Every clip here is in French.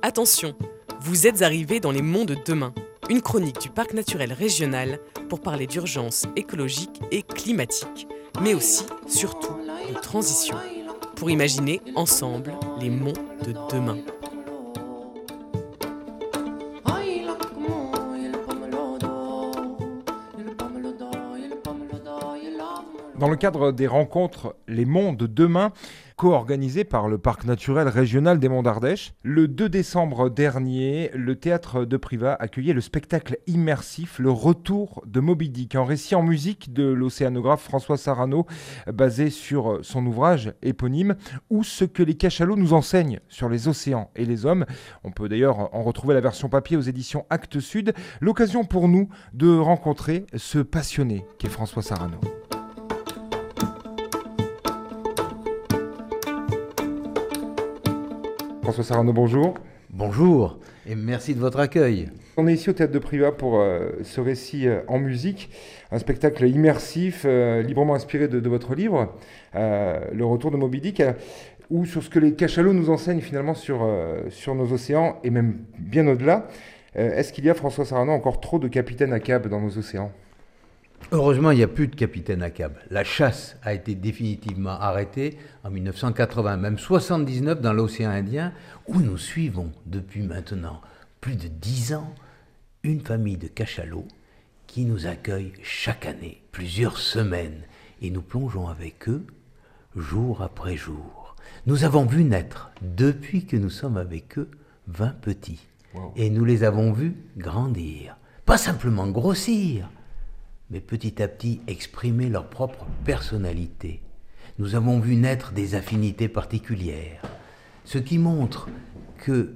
Attention, vous êtes arrivés dans les monts de demain, une chronique du parc naturel régional pour parler d'urgence écologique et climatique, mais aussi, surtout, de transition, pour imaginer ensemble les monts de demain. Dans le cadre des rencontres Les Monts de demain, co-organisées par le Parc naturel régional des Monts d'Ardèche, le 2 décembre dernier, le théâtre de Privas accueillait le spectacle immersif Le Retour de Moby Dick, un récit en musique de l'océanographe François Sarano, basé sur son ouvrage éponyme, ou ce que les cachalots nous enseignent sur les océans et les hommes. On peut d'ailleurs en retrouver la version papier aux éditions Actes Sud. L'occasion pour nous de rencontrer ce passionné qu'est François Sarano. François Sarano, bonjour. Bonjour et merci de votre accueil. On est ici au Théâtre de Privas pour euh, ce récit euh, en musique, un spectacle immersif, euh, librement inspiré de, votre livre, Le Retour de Moby Dick, ou sur ce que les cachalots nous enseignent finalement sur, sur nos océans et même bien au-delà. Est-ce qu'il y a, François Sarano, encore trop de capitaines à cab dans nos océans? Heureusement, il n'y a plus de capitaine à cab. La chasse a été définitivement arrêtée en 1980, même 79 dans l'océan Indien, où nous suivons depuis maintenant plus de dix ans une famille de cachalots qui nous accueille chaque année, plusieurs semaines, et nous plongeons avec eux jour après jour. Nous avons vu naître, depuis que nous sommes avec eux, 20 petits. Et nous les avons vus grandir. Pas simplement grossir, mais petit à petit exprimer leur propre personnalité. Nous avons vu naître des affinités particulières, ce qui montre que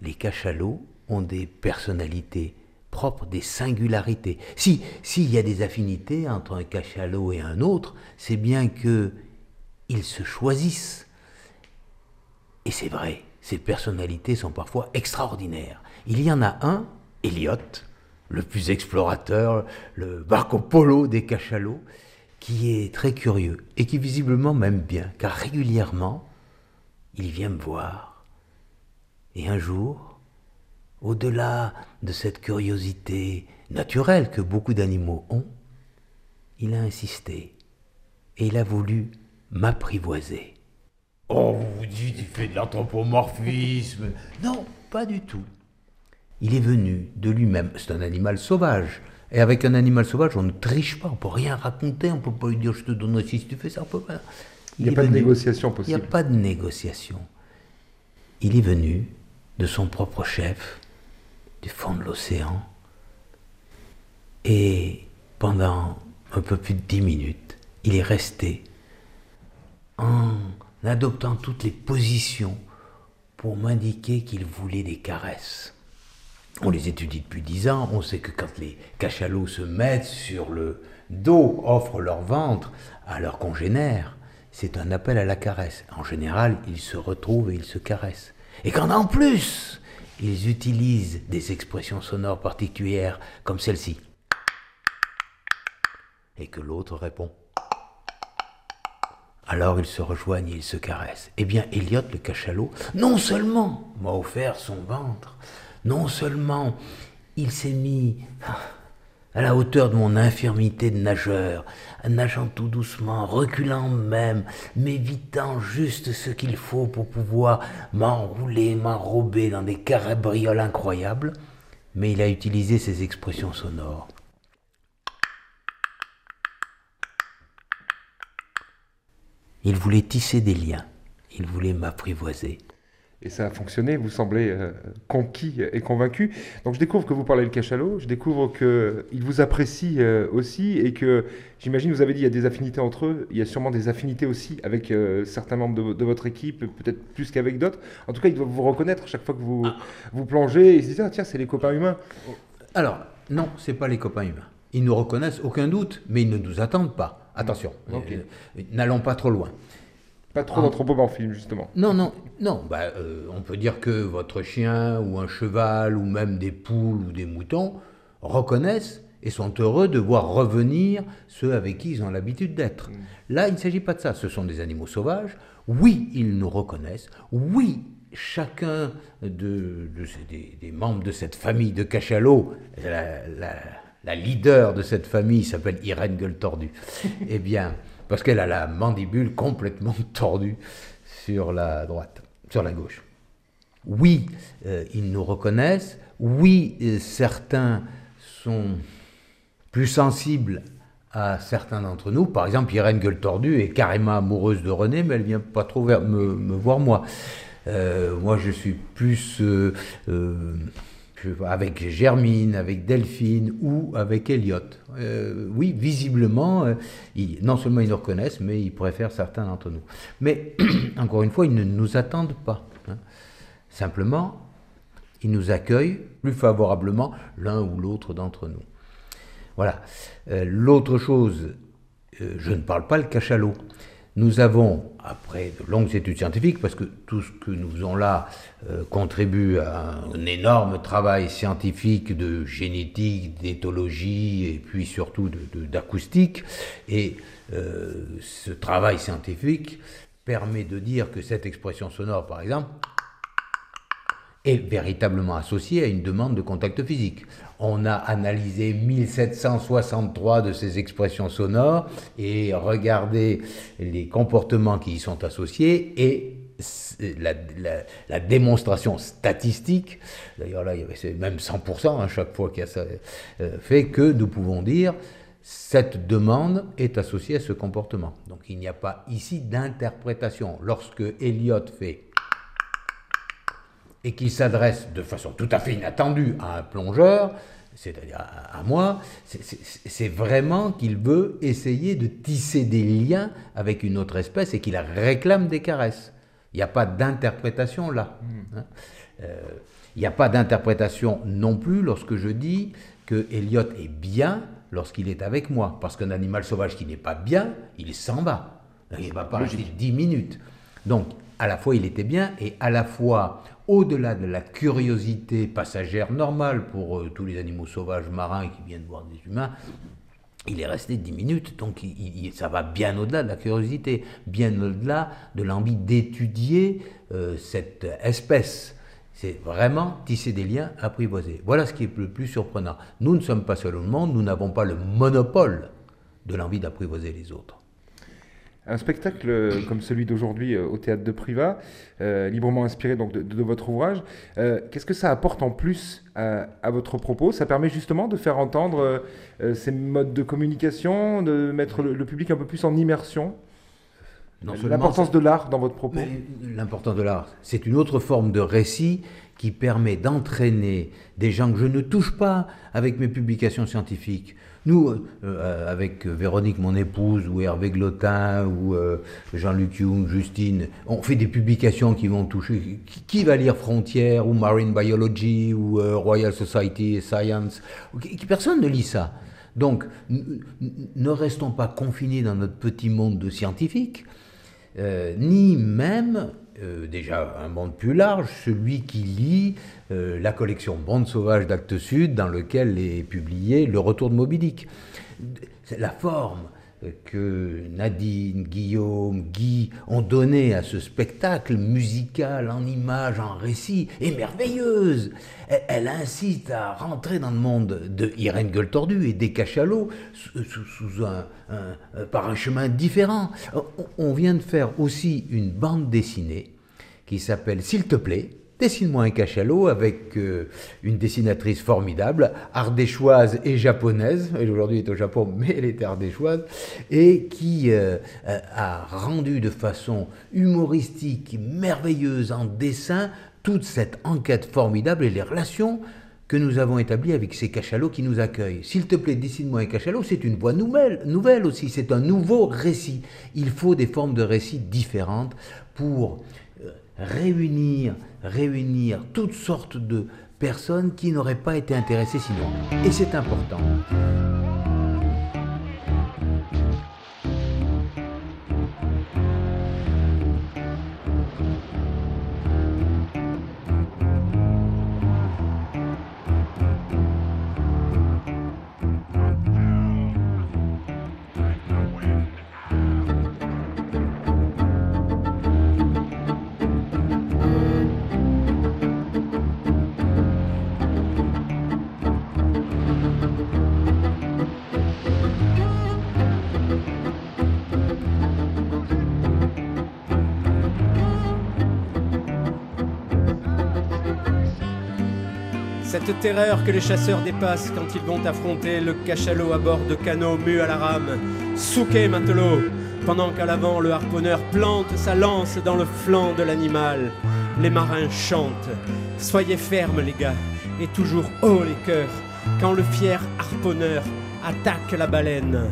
les cachalots ont des personnalités propres, des singularités. Si s'il y a des affinités entre un cachalot et un autre, c'est bien que ils se choisissent. Et c'est vrai, ces personnalités sont parfois extraordinaires. Il y en a un, Elliot, le plus explorateur, le Marco Polo des cachalots, qui est très curieux et qui visiblement m'aime bien, car régulièrement, il vient me voir. Et un jour, au-delà de cette curiosité naturelle que beaucoup d'animaux ont, il a insisté et il a voulu m'apprivoiser. Oh, vous dites, il fait de l'anthropomorphisme. Non, pas du tout il est venu de lui-même. C'est un animal sauvage. Et avec un animal sauvage, on ne triche pas, on ne peut rien raconter, on ne peut pas lui dire je te donne si tu fais ça, on peut pas. Il n'y a pas de négociation possible. Il n'y a pas de négociation. Il est venu de son propre chef, du fond de l'océan, et pendant un peu plus de dix minutes, il est resté en adoptant toutes les positions pour m'indiquer qu'il voulait des caresses. On les étudie depuis dix ans. On sait que quand les cachalots se mettent sur le dos, offrent leur ventre à leurs congénères, c'est un appel à la caresse. En général, ils se retrouvent et ils se caressent. Et quand en plus, ils utilisent des expressions sonores particulières comme celle-ci, et que l'autre répond, alors ils se rejoignent et ils se caressent. Eh bien, Elliot le cachalot, non seulement m'a offert son ventre, non seulement il s'est mis à la hauteur de mon infirmité de nageur, nageant tout doucement, reculant même, m'évitant juste ce qu'il faut pour pouvoir m'enrouler, m'enrober dans des carabrioles incroyables, mais il a utilisé ses expressions sonores. Il voulait tisser des liens, il voulait m'apprivoiser et ça a fonctionné, vous semblez euh, conquis et convaincu. Donc je découvre que vous parlez le cachalot, je découvre qu'il vous apprécie euh, aussi et que j'imagine, vous avez dit il y a des affinités entre eux, il y a sûrement des affinités aussi avec euh, certains membres de, votre équipe, peut-être plus qu'avec d'autres. En tout cas, ils doivent vous reconnaître chaque fois que vous, ah. vous plongez et se disent ah, tiens, c'est les copains humains. Alors, non, c'est pas les copains humains. Ils nous reconnaissent, aucun doute, mais ils ne nous attendent pas. Attention, n'allons pas trop loin. Pas trop d'anthropomorphisme, justement. Non, non, non. Bah, euh, on peut dire que votre chien ou un cheval ou même des poules ou des moutons reconnaissent et sont heureux de voir revenir ceux avec qui ils ont l'habitude d'être. Mm. Là, il ne s'agit pas de ça. Ce sont des animaux sauvages. Oui, ils nous reconnaissent. Oui, chacun de, des, membres de cette famille de cachalots, la, leader de cette famille s'appelle Irène Gueule Tordue. eh bien, parce qu'elle a la mandibule complètement tordue sur la droite, sur la gauche. Oui, euh, ils nous reconnaissent. Oui, euh, certains sont plus sensibles à certains d'entre nous. Par exemple, Irène Gueule Tordue est carrément amoureuse de René, mais elle vient pas trop me, me voir moi. Euh, moi, je suis plus euh, euh, avec Germine, avec Delphine ou avec Elliot. oui, visiblement, non seulement ils nous reconnaissent, mais ils préfèrent certains d'entre nous. Mais, encore une fois, ils ne nous attendent pas. Hein. Simplement, ils nous accueillent plus favorablement l'un ou l'autre d'entre nous. Voilà. L'autre chose, je ne parle pas le cachalot. Nous avons, après de longues études scientifiques, parce que tout ce que nous faisons là euh, contribue à un énorme travail scientifique de génétique, d'éthologie et puis surtout d'acoustique, et euh, ce travail scientifique permet de dire que cette expression sonore, par exemple, est véritablement associée à une demande de contact physique. On a analysé 1763 de ces expressions sonores et regardé les comportements qui y sont associés et la, démonstration statistique, d'ailleurs là avait même 100% à chaque fois qu'il y a ça, euh, fait que nous pouvons dire cette demande est associée à ce comportement. Donc il n'y a pas ici d'interprétation. Lorsque Eliot fait et qu'il s'adresse de façon tout à fait inattendue à un plongeur, c'est-à-dire à, moi, c'est vraiment qu'il veut essayer de tisser des liens avec une autre espèce et qu'il réclame des caresses. Il n'y a pas d'interprétation là. Hmm. Hein. Euh, il n'y a pas d'interprétation non plus lorsque je dis que Elliot est bien lorsqu'il est avec moi. Parce qu'un animal sauvage qui n'est pas bien, il s'en va. Il ne va pas rester 10 minutes. Donc, à la fois il était bien et à la fois au-delà de la curiosité passagère normale pour euh, tous les animaux sauvages marins qui viennent voir des humains, il est resté dix minutes, donc ça va bien au-delà de la curiosité, bien au-delà de l'envie d'étudier euh, cette espèce. C'est vraiment tisser des liens apprivoisés. Voilà ce qui est le plus surprenant. Nous ne sommes pas seuls au monde, nous n'avons pas le monopole de l'envie d'apprivoiser les autres. Un spectacle euh, comme celui d'aujourd'hui euh, au théâtre de Privat, euh, librement inspiré donc de, votre ouvrage, qu'est-ce que ça apporte en plus à, votre propos? Ça permet justement de faire entendre ces modes de communication, de mettre le, public un peu plus en immersion? L'importance de l'art dans votre propos? L'importance de l'art, c'est une autre forme de récit qui permet d'entraîner des gens que je ne touche pas avec mes publications scientifiques. Nous, euh, euh, avec Véronique, mon épouse, ou Hervé Glotin, ou euh, Jean-Luc Young, Justine, on fait des publications qui vont toucher. Qui, va lire Frontières, ou Marine Biology, ou Royal Society Science Personne ne lit ça. Donc, ne restons pas confinés dans notre petit monde de scientifiques, ni même euh, déjà un monde plus large, celui qui lit euh, la collection Bande sauvage d'Actes Sud, dans lequel est publié Le Retour de Moby C'est la forme, que Nadine, Guillaume, Guy ont donné à ce spectacle musical en images, en récit, est merveilleuse. Elle, incite à rentrer dans le monde de Irène Gueule Tordue et des cachalots sous, un, par un chemin différent. On vient de faire aussi une bande dessinée qui s'appelle S'il te plaît, Dessine-moi un cachalot avec euh, une dessinatrice formidable, ardéchoise et japonaise. Elle aujourd'hui est au Japon, mais elle était ardéchoise. Et qui euh, a rendu de façon humoristique, merveilleuse en dessin, toute cette enquête formidable et les relations que nous avons établies avec ces cachalots qui nous accueillent. S'il te plaît, dessine-moi un cachalot, c'est une voix nouvelle, nouvelle aussi, c'est un nouveau récit. Il faut des formes de récits différentes pour réunir, réunir toutes sortes de personnes qui n'auraient pas été intéressées sinon. Et c'est important. Cette terreur que les chasseurs dépassent quand ils vont affronter le cachalot à bord de canots mus à la rame. Souquet matelot, pendant qu'à l'avant le harponneur plante sa lance dans le flanc de l'animal. Les marins chantent. Soyez fermes les gars, et toujours haut les cœurs, quand le fier harponneur attaque la baleine.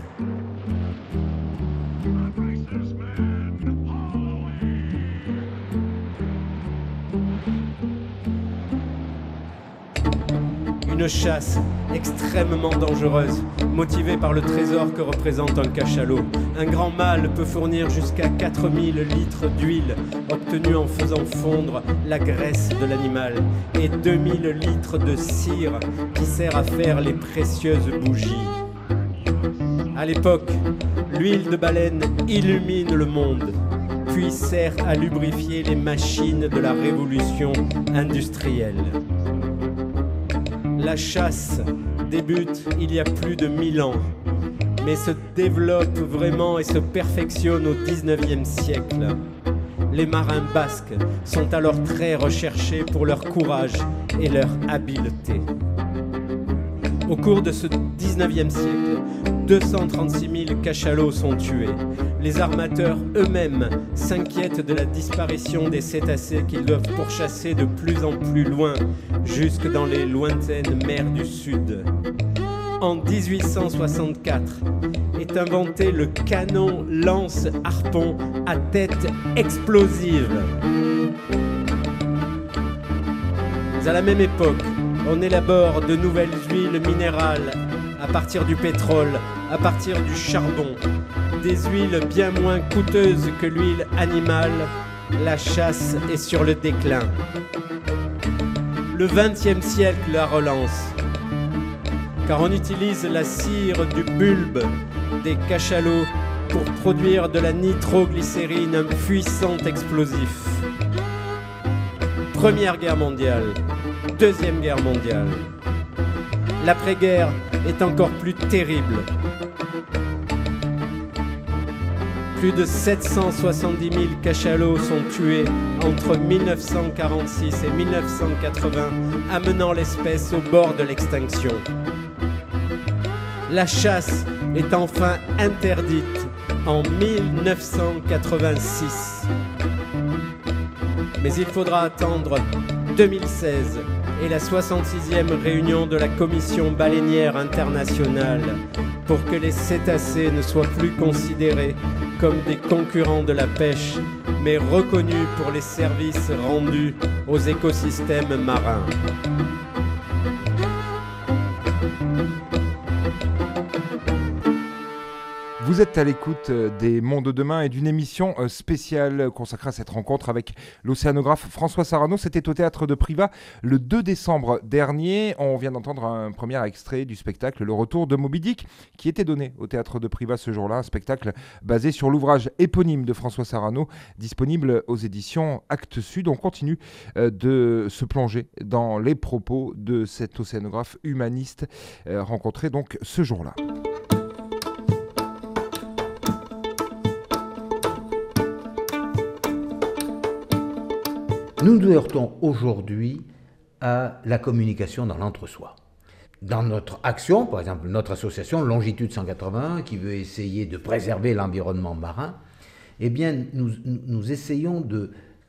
Une chasse extrêmement dangereuse, motivée par le trésor que représente un cachalot. Un grand mâle peut fournir jusqu'à 4000 litres d'huile, obtenue en faisant fondre la graisse de l'animal, et 2000 litres de cire qui sert à faire les précieuses bougies. À l'époque, l'huile de baleine illumine le monde, puis sert à lubrifier les machines de la révolution industrielle. La chasse débute il y a plus de 1000 ans, mais se développe vraiment et se perfectionne au 19e siècle. Les marins basques sont alors très recherchés pour leur courage et leur habileté. Au cours de ce 19e siècle, 236 000 cachalots sont tués. Les armateurs eux-mêmes s'inquiètent de la disparition des cétacés qu'ils doivent pourchasser de plus en plus loin, jusque dans les lointaines mers du Sud. En 1864 est inventé le canon lance-harpon à tête explosive. À la même époque, on élabore de nouvelles huiles minérales à partir du pétrole, à partir du charbon, des huiles bien moins coûteuses que l'huile animale. La chasse est sur le déclin. Le XXe siècle la relance, car on utilise la cire du bulbe des cachalots pour produire de la nitroglycérine, un puissant explosif. Première guerre mondiale, Deuxième Guerre mondiale. L'après-guerre est encore plus terrible. Plus de 770 000 cachalots sont tués entre 1946 et 1980, amenant l'espèce au bord de l'extinction. La chasse est enfin interdite en 1986. Mais il faudra attendre 2016 et la 66e réunion de la Commission baleinière internationale pour que les cétacés ne soient plus considérés comme des concurrents de la pêche, mais reconnus pour les services rendus aux écosystèmes marins. Vous êtes à l'écoute euh, des Mondes de demain et d'une émission euh, spéciale consacrée à cette rencontre avec l'océanographe François Sarano. C'était au théâtre de Privas le 2 décembre dernier. On vient d'entendre un premier extrait du spectacle Le Retour de Moby Dick qui était donné au théâtre de Privas ce jour-là. Un spectacle basé sur l'ouvrage éponyme de François Sarano, disponible aux éditions Actes Sud. On continue euh, de se plonger dans les propos de cet océanographe humaniste rencontré donc ce jour-là. Nous nous heurtons aujourd'hui à la communication dans l'entre-soi? Dans notre action, par exemple notre association Longitude 180, qui veut essayer de préserver l'environnement marin, eh bien nous, nous essayons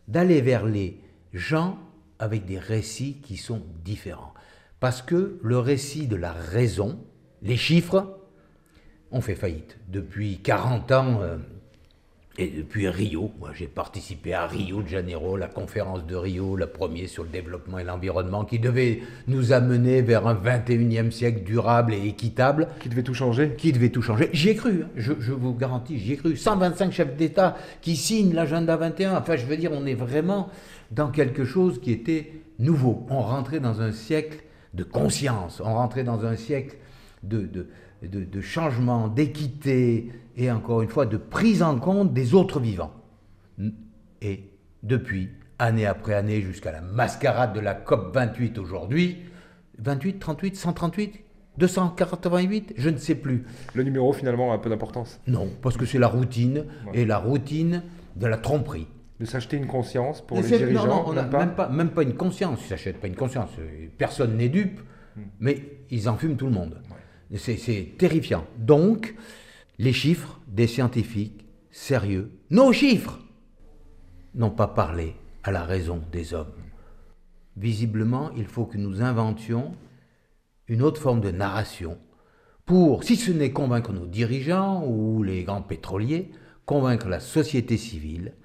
d'aller vers les gens avec des récits qui sont différents. Parce que le récit de la raison, les chiffres, ont fait faillite. Depuis 40 ans, euh, et depuis Rio, moi j'ai participé à Rio de Janeiro, la conférence de Rio, la première sur le développement et l'environnement, qui devait nous amener vers un 21e siècle durable et équitable. Qui devait tout changer Qui devait tout changer. J'y ai cru, hein. je, je, vous garantis, j'y ai cru. 125 chefs d'État qui signent l'agenda 21. Enfin, je veux dire, on est vraiment dans quelque chose qui était nouveau. On rentrait dans un siècle de conscience, on rentrait dans un siècle de, de, de, de changement, d'équité, et encore une fois de prise en compte des autres vivants. Et depuis, année après année, jusqu'à la mascarade de la COP 28 aujourd'hui, 28, 38, 138 288, je ne sais plus. Le numéro finalement a un peu d'importance Non, parce que c'est la routine, et la routine de la tromperie. De s'acheter une conscience pour Mais les dirigeants non, non, on n'a même pas même pas, même pas une conscience. Ils s'achètent pas une conscience. Euh, Personne n'est dupe, Hmm. mais ils en fument tout le monde. C'est terrifiant. Donc, les chiffres des scientifiques sérieux, nos chiffres, n'ont pas parlé à la raison des hommes. Visiblement, il faut que nous inventions une autre forme de narration pour, si ce n'est convaincre nos dirigeants ou les grands pétroliers, convaincre la société civile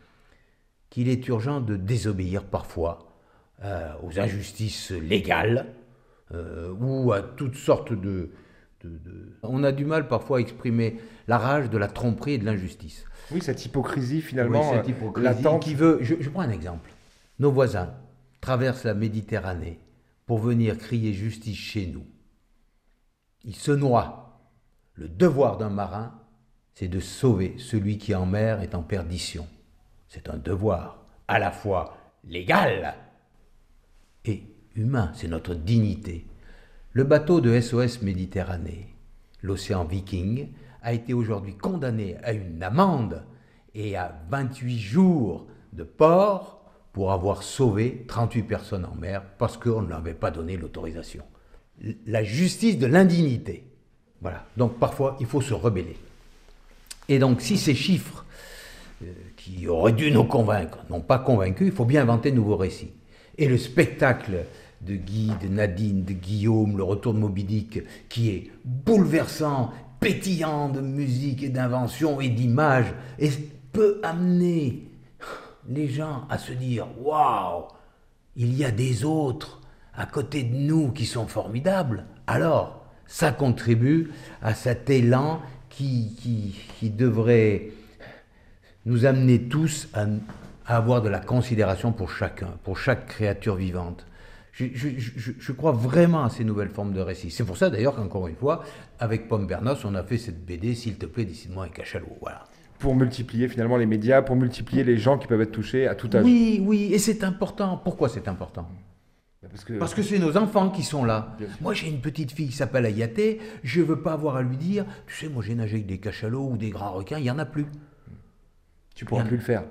qu'il est urgent de désobéir parfois euh, aux injustices légales euh, ou à toutes sortes de, de- de- On a du mal parfois à exprimer la rage de la tromperie et de l'injustice. Oui, cette hypocrisie finalement Oui, cette euh, hypocrisie latente. qui veut. Je, je prends un exemple. Nos voisins traversent la Méditerranée pour venir crier justice chez nous. Ils se noient. Le devoir d'un marin, c'est de sauver celui qui en mer est en perdition. C'est un devoir à la fois légal et humain, c'est notre dignité. Le bateau de SOS Méditerranée, l'océan Viking, a été aujourd'hui condamné à une amende et à 28 jours de port pour avoir sauvé 38 personnes en mer parce qu'on ne leur avait pas donné l'autorisation. La justice de l'indignité. Voilà. Donc parfois, il faut se rebeller. Et donc, si ces chiffres euh, qui auraient dû nous convaincre n'ont pas convaincu, il faut bien inventer de nouveaux récits. Et le spectacle de Guy, de Nadine, de Guillaume, le retour de Moby Dick, qui est bouleversant, pétillant de musique et d'invention et d'images, et peut amener les gens à se dire Waouh, il y a des autres à côté de nous qui sont formidables. Alors, ça contribue à cet élan qui, devrait nous amener tous à avoir de la considération pour chacun, pour chaque créature vivante. Je, je- je- je crois vraiment à ces nouvelles formes de récits. C'est pour ça d'ailleurs qu'encore une fois, avec Pomme Bernos, on a fait cette BD, s'il te plaît, décide-moi un cachalot. Voilà. Pour multiplier finalement les médias, pour multiplier les gens qui peuvent être touchés à tout âge. Oui, oui, et c'est important. Pourquoi c'est important? Parce que, Parce que c'est nos enfants qui sont là. Moi, j'ai une petite fille qui s'appelle Ayaté. Je veux pas avoir à lui dire, tu sais, moi j'ai nagé avec des cachalots ou des grands requins, il y en a plus. tu pourras Bien. plus le faire.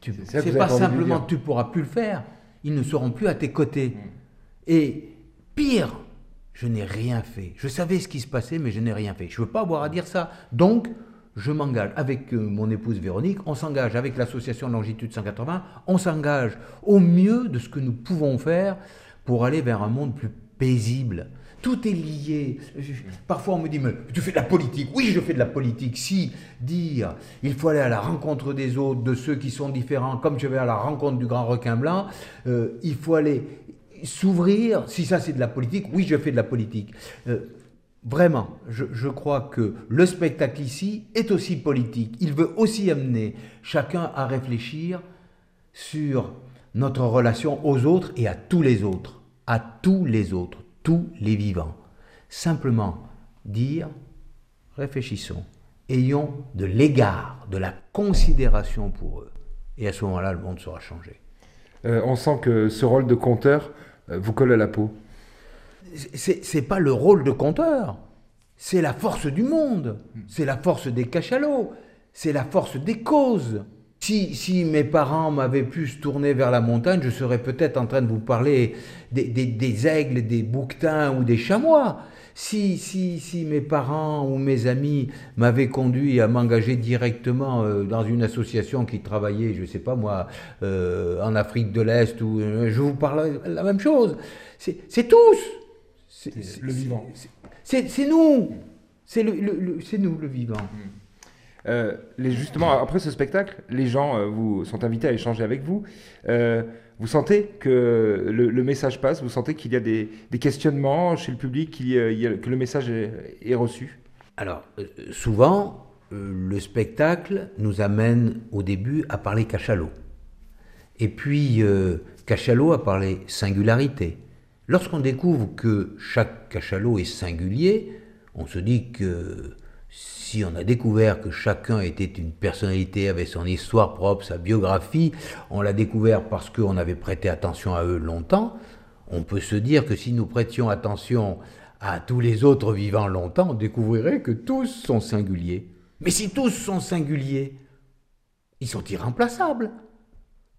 Tu- C'est pas simplement tu pourras plus le faire, ils ne seront plus à tes côtés. Et pire, je n'ai rien fait. Je savais ce qui se passait, mais je n'ai rien fait. Je veux pas avoir à dire ça. Donc, je m'engage avec euh, mon épouse Véronique, on s'engage avec l'association Longitude 180, on s'engage au mieux de ce que nous pouvons faire pour aller vers un monde plus paisible. Tout est lié. Parfois on me dit, mais tu fais de la politique. Oui, je fais de la politique. Si dire, il faut aller à la rencontre des autres, de ceux qui sont différents, comme je vais à la rencontre du grand requin blanc, euh, il faut aller s'ouvrir. Si ça c'est de la politique, oui, je fais de la politique. Euh, Vraiment, je, je crois que le spectacle ici est aussi politique. Il veut aussi amener chacun à réfléchir sur notre relation aux autres et à tous les autres, à tous les autres, tous les vivants. Simplement dire, réfléchissons, ayons de l'égard, de la considération pour eux. Et à ce moment-là, le monde sera changé. Euh, on sent que ce rôle de conteur vous colle à la peau. c'est pas le rôle de conteur, c'est la force du monde, c'est la force des cachalots, c'est la force des causes. Si, si mes parents m'avaient pu se tourner vers la montagne, je serais peut-être en train de vous parler des, des- des aigles, des bouquetins ou des chamois. Si, si, si mes parents ou mes amis m'avaient conduit à m'engager directement euh, dans une association qui travaillait, je ne sais pas moi, euh, en Afrique de l'Est, ou euh, je vous parle la même chose. C'est c'est tous. C'est le vivant. c'est- nous. C'est le, le- le- c'est nous le vivant. Euh, justement, après ce spectacle, les gens euh, vous sont invités à échanger avec vous. Euh, vous sentez que le, message passe Vous sentez qu'il y a des, questionnements chez le public, il y a- que le message est, est reçu? Alors, souvent, le spectacle nous amène au début à parler cachalot. Et puis, cachalot a parlé singularité. Lorsqu'on découvre que chaque cachalot est singulier, on se dit que si on a découvert que chacun était une personnalité, avait son histoire propre, sa biographie, on l'a découvert parce qu'on avait prêté attention à eux longtemps, on peut se dire que si nous prêtions attention à tous les autres vivants longtemps, on découvrirait que tous sont singuliers. Mais si tous sont singuliers, ils sont irremplaçables.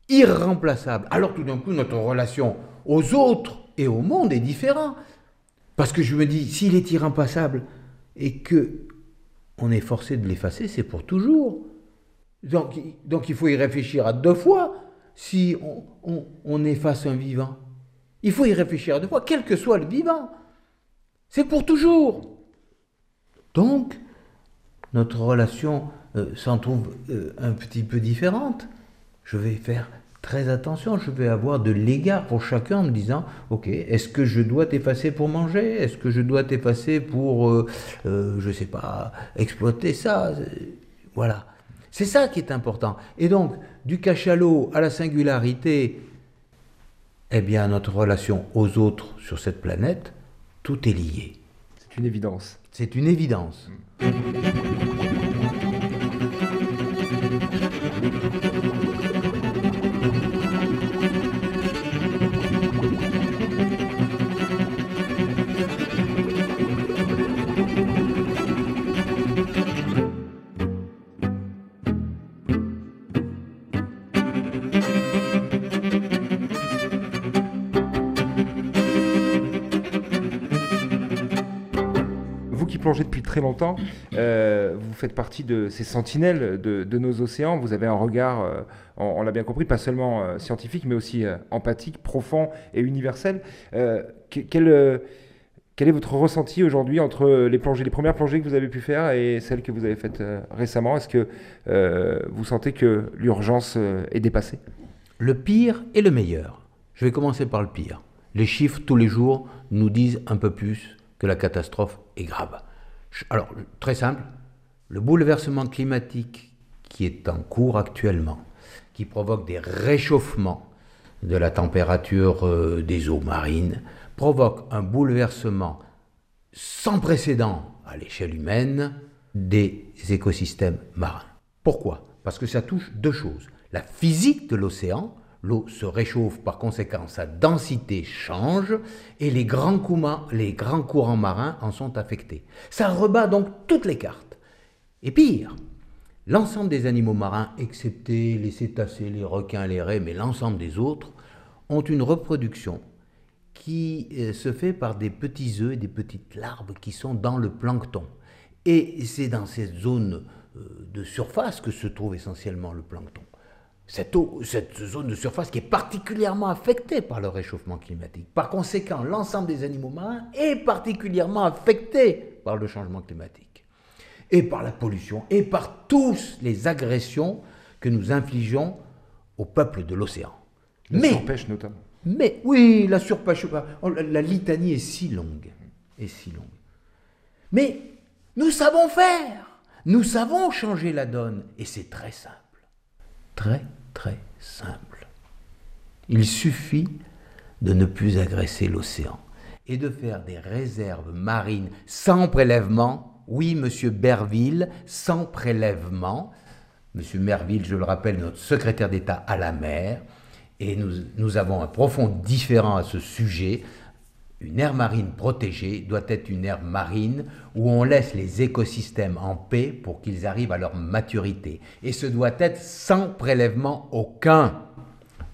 irremplaçable. Alors tout d'un coup, notre relation aux autres et au monde est différente. Parce que je me dis, s'il est irremplaçable et que on est forcé de l'effacer, c'est pour toujours. Donc, il faut y réfléchir à deux fois si on, on, efface un vivant. Il faut y réfléchir à deux fois, quel que soit le vivant. C'est pour toujours. Donc, notre relation euh, s'en trouve euh, un petit peu différente. Je vais faire très attention, je vais avoir de l'égard pour chacun en me disant, ok, est-ce que je dois t'effacer pour manger? Est-ce que je dois t'effacer pour, euh, euh, je ne sais pas, exploiter ça? Voilà. C'est ça qui est important. Et donc, du cachalot à la singularité, eh bien, notre relation aux autres sur cette planète, tout est lié. C'est une évidence. C'est une évidence. depuis très longtemps. Euh, vous faites partie de ces sentinelles de, nos océans. Vous avez un regard, euh, on, l'a bien compris, pas seulement euh, scientifique, mais aussi empathique, profond et universel. quel, est votre ressenti aujourd'hui entre les plongées, les premières plongées que vous avez pu faire et celles que vous avez faites récemment? Est-ce que vous sentez que l'urgence est dépassée? Le pire et le meilleur. Je vais commencer par le pire. Les chiffres tous les jours nous disent un peu plus que la catastrophe est grave. Alors, très simple, le bouleversement climatique qui est en cours actuellement, qui provoque des réchauffements de la température euh, des eaux marines, provoque un bouleversement sans précédent à l'échelle humaine des écosystèmes marins. Pourquoi? Parce que ça touche deux choses. La physique de l'océan, l'eau se réchauffe, par conséquent sa densité change et les grands, courants, marins en sont affectés. Ça rebat donc toutes les cartes. Et pire, l'ensemble des animaux marins, excepté les cétacés, les requins, les raies, mais l'ensemble des autres, ont une reproduction qui euh, se fait par des petits œufs et des petites larves qui sont dans le plancton. Et c'est dans cette zone euh, de surface que se trouve essentiellement le plancton cette, eau, cette zone de surface qui est particulièrement affectée par le réchauffement climatique. Par conséquent, l'ensemble des animaux marins est particulièrement affecté par le changement climatique, et par la pollution, et par toutes les agressions que nous infligeons au peuple de l'océan. La mais, surpêche notamment. Mais oui, la surpêche, oh, la litanie est si longue, est si longue. Mais nous savons faire, nous savons changer la donne, et c'est très simple très très simple. Il suffit de ne plus agresser l'océan et de faire des réserves marines sans prélèvement. Oui, monsieur Berville, sans prélèvement. Monsieur Merville, je le rappelle, notre secrétaire d'État à la mer. Et nous, nous avons un profond différent à ce sujet. Une aire marine protégée doit être une aire marine où on laisse les écosystèmes en paix pour qu'ils arrivent à leur maturité. Et ce doit être sans prélèvement aucun.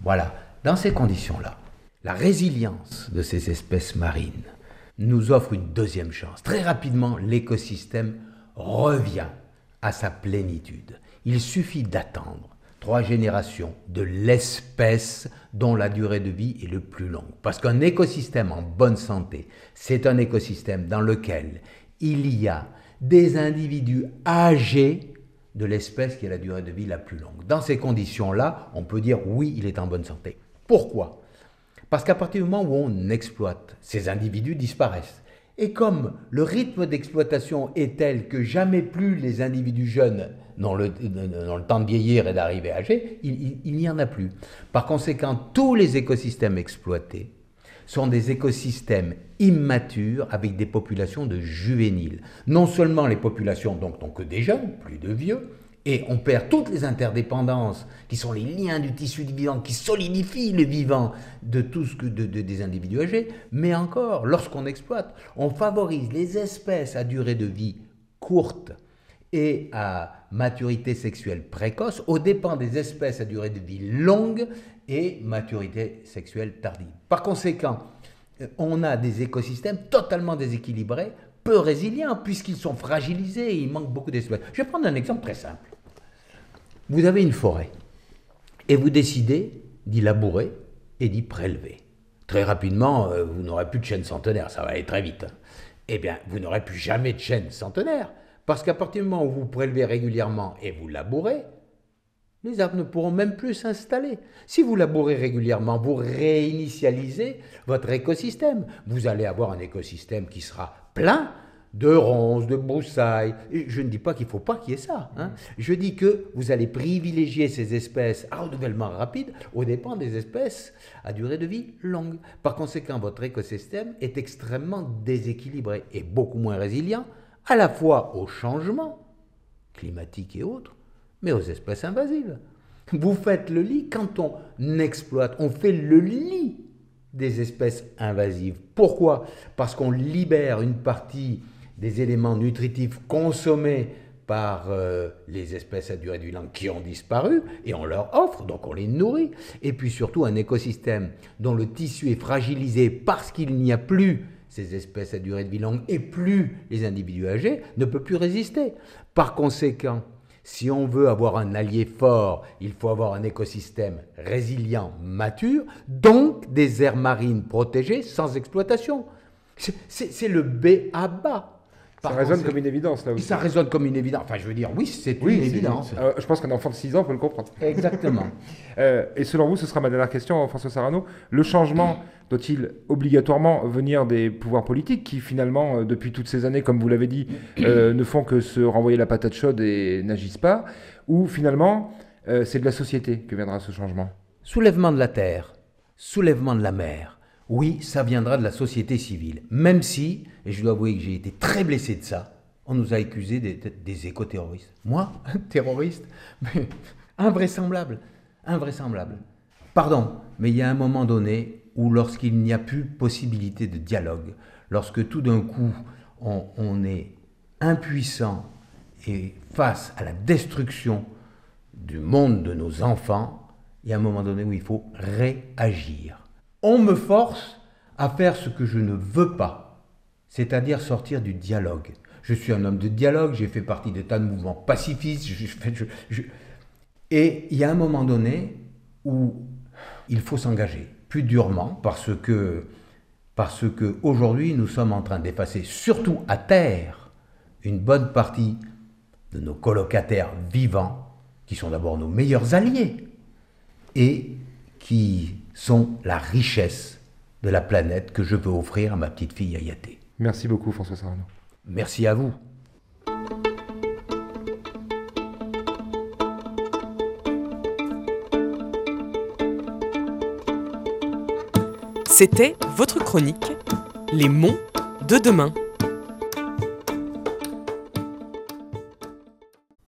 Voilà, dans ces conditions-là, la résilience de ces espèces marines nous offre une deuxième chance. Très rapidement, l'écosystème revient à sa plénitude. Il suffit d'attendre trois générations de l'espèce dont la durée de vie est le plus longue. Parce qu'un écosystème en bonne santé, c'est un écosystème dans lequel il y a des individus âgés de l'espèce qui a la durée de vie la plus longue. Dans ces conditions-là, on peut dire oui, il est en bonne santé. Pourquoi? Parce qu'à partir du moment où on exploite, ces individus disparaissent. Et comme le rythme d'exploitation est tel que jamais plus les individus jeunes n'ont le, temps de vieillir et d'arriver âgés, il, n'y en a plus. Par conséquent, tous les écosystèmes exploités sont des écosystèmes immatures avec des populations de juvéniles. Non seulement les populations donc n'ont que des jeunes, plus de vieux, et on perd toutes les interdépendances qui sont les liens du tissu du vivant, qui solidifient le vivant de que de, des individus âgés. Mais encore, lorsqu'on exploite, on favorise les espèces à durée de vie courte et à maturité sexuelle précoce, au dépend des espèces à durée de vie longue et maturité sexuelle tardive. Par conséquent, euh, on a des écosystèmes totalement déséquilibrés, peu résilients, puisqu'ils sont fragilisés et il manque beaucoup d'espèces. Je vais prendre un exemple très simple. Vous avez une forêt et vous décidez d'y labourer et d'y prélever. Très rapidement, euh, vous n'aurez plus de chêne centenaire, ça va aller très vite. Eh bien, vous n'aurez plus jamais de chêne centenaire, parce qu'à partir du moment où vous prélevez régulièrement et vous labourez, les arbres ne pourront même plus s'installer. Si vous labourez régulièrement, vous réinitialisez votre écosystème. Vous allez avoir un écosystème qui sera plein de ronces, de broussailles. je ne dis pas qu'il ne faut pas qu'il y ait ça. Hein. Je dis que vous allez privilégier ces espèces à renouvellement rapide au dépens des espèces à durée de vie longue. Par conséquent, votre écosystème est extrêmement déséquilibré et beaucoup moins résilient à la fois aux changements climatiques et autres, mais aux espèces invasives. Vous faites le lit quand on exploite, on fait le lit des espèces invasives. Pourquoi? Parce qu'on libère une partie des éléments nutritifs consommés par euh, les espèces à durée vie longue qui ont disparu et on leur offre, donc on les nourrit. Et puis surtout un écosystème dont le tissu est fragilisé parce qu'il n'y a plus ces espèces à durée de vie longue et plus les individus âgés ne peut plus résister. Par conséquent, si on veut avoir un allié fort, il faut avoir un écosystème résilient, mature, donc des aires marines protégées sans exploitation. C'est le B à bas. Ça résonne comme une évidence là aussi. Ça résonne comme une évidence. Enfin, je veux dire, oui, c'est une évidence. Euh, je pense qu'un enfant de 6 ans peut le comprendre. Exactement. Euh, et selon vous, ce sera ma dernière question, François Sarano, le changement doit-il obligatoirement venir des pouvoirs politiques qui finalement, euh, depuis toutes ces années, comme vous l'avez dit, ne font que se renvoyer la patate chaude et n'agissent pas Ou finalement, c'est de la société que viendra ce changement? Soulèvement de la terre, soulèvement de la mer oui, ça viendra de la société civile. Même si, et je dois avouer que j'ai été très blessé de ça, on nous a accusés des, éco-terroristes. Moi, terroriste Mais invraisemblable. Invraisemblable. Pardon, mais il y a un moment donné où lorsqu'il n'y a plus possibilité de dialogue, lorsque tout d'un coup on, on est impuissant et face à la destruction du monde de nos enfants, il y a un moment donné où il faut réagir on me force à faire ce que je ne veux pas, c'est-à-dire sortir du dialogue. Je suis un homme de dialogue, j'ai fait partie des tas de mouvements pacifistes, et il y a un moment donné où il faut s'engager plus durement parce que parce que aujourd'hui nous sommes en train d'effacer surtout à terre une bonne partie de nos colocataires vivants qui sont d'abord nos meilleurs alliés et qui sont la richesse de la planète que je veux offrir à ma petite fille Ayaté. Merci beaucoup François Sarano. Merci à vous. C'était votre chronique Les monts de demain.